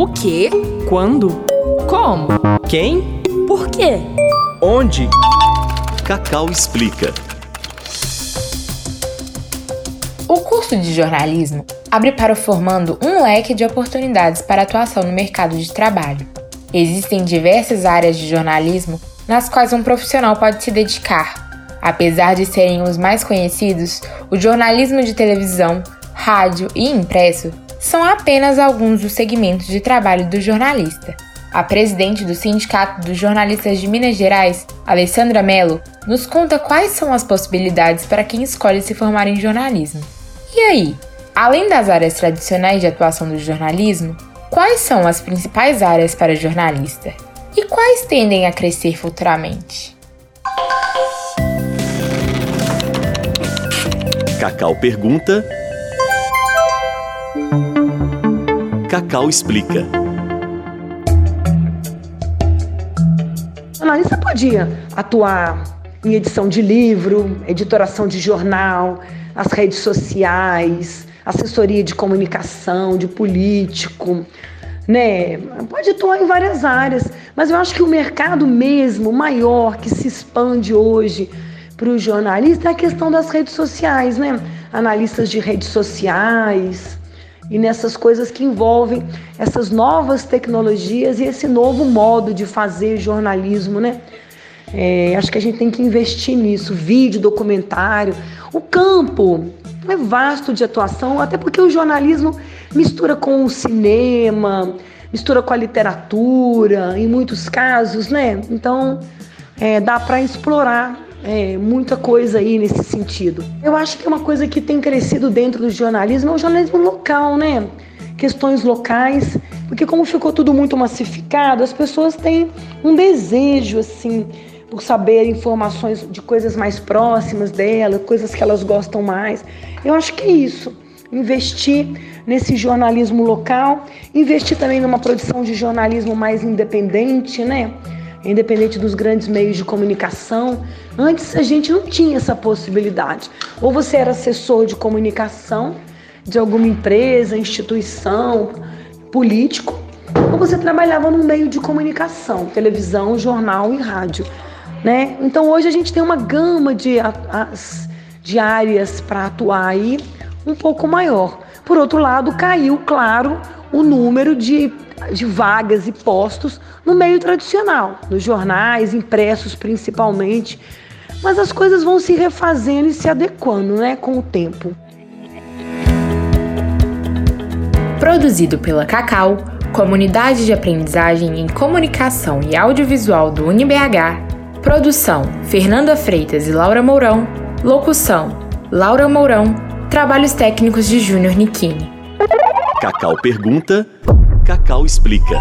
O quê? Quando? Como? Quem? Por quê? Onde? Cacau explica. O curso de jornalismo abre para o formando um leque de oportunidades para atuação no mercado de trabalho. Existem diversas áreas de jornalismo nas quais um profissional pode se dedicar. Apesar de serem os mais conhecidos, o jornalismo de televisão, rádio e impresso são apenas alguns dos segmentos de trabalho do jornalista. A presidente do Sindicato dos Jornalistas de Minas Gerais, Alessandra Mello, nos conta quais são as possibilidades para quem escolhe se formar em jornalismo. E aí, além das áreas tradicionais de atuação do jornalismo, quais são as principais áreas para jornalista? E quais tendem a crescer futuramente? Cacau pergunta. Cacau explica. Analista podia atuar em edição de livro, editoração de jornal, as redes sociais, assessoria de comunicação, de político, né? Pode atuar em várias áreas, mas eu acho que o mercado mesmo maior que se expande hoje para o jornalista é a questão das redes sociais, né? Analistas de redes sociais, e nessas coisas que envolvem essas novas tecnologias e esse novo modo de fazer jornalismo, né? É, acho que a gente tem que investir nisso, vídeo, documentário. O campo é vasto de atuação, até porque o jornalismo mistura com o cinema, mistura com a literatura, em muitos casos, né? Então é, dá para explorar é, muita coisa aí nesse sentido. Eu acho que é uma coisa que tem crescido dentro do jornalismo é o jornalismo local, né? Questões locais, porque como ficou tudo muito massificado, as pessoas têm um desejo assim por saber informações de coisas mais próximas dela, coisas que elas gostam mais. Eu acho que é isso. Investir nesse jornalismo local, investir também numa produção de jornalismo mais independente, né? Independente dos grandes meios de comunicação. Antes a gente não tinha essa possibilidade. Ou você era assessor de comunicação de alguma empresa, instituição, político, ou você trabalhava no meio de comunicação, televisão, jornal e rádio. Né? Então hoje a gente tem uma gama de, de áreas para atuar aí um pouco maior. Por outro lado, caiu, claro, o número de de vagas e postos no meio tradicional, nos jornais, impressos principalmente. Mas as coisas vão se refazendo e se adequando né, com o tempo. Produzido pela Cacau, Comunidade de Aprendizagem em Comunicação e Audiovisual do UniBH. Produção: Fernanda Freitas e Laura Mourão. Locução: Laura Mourão. Trabalhos técnicos de Júnior Nikini. Cacau pergunta Cacau explica.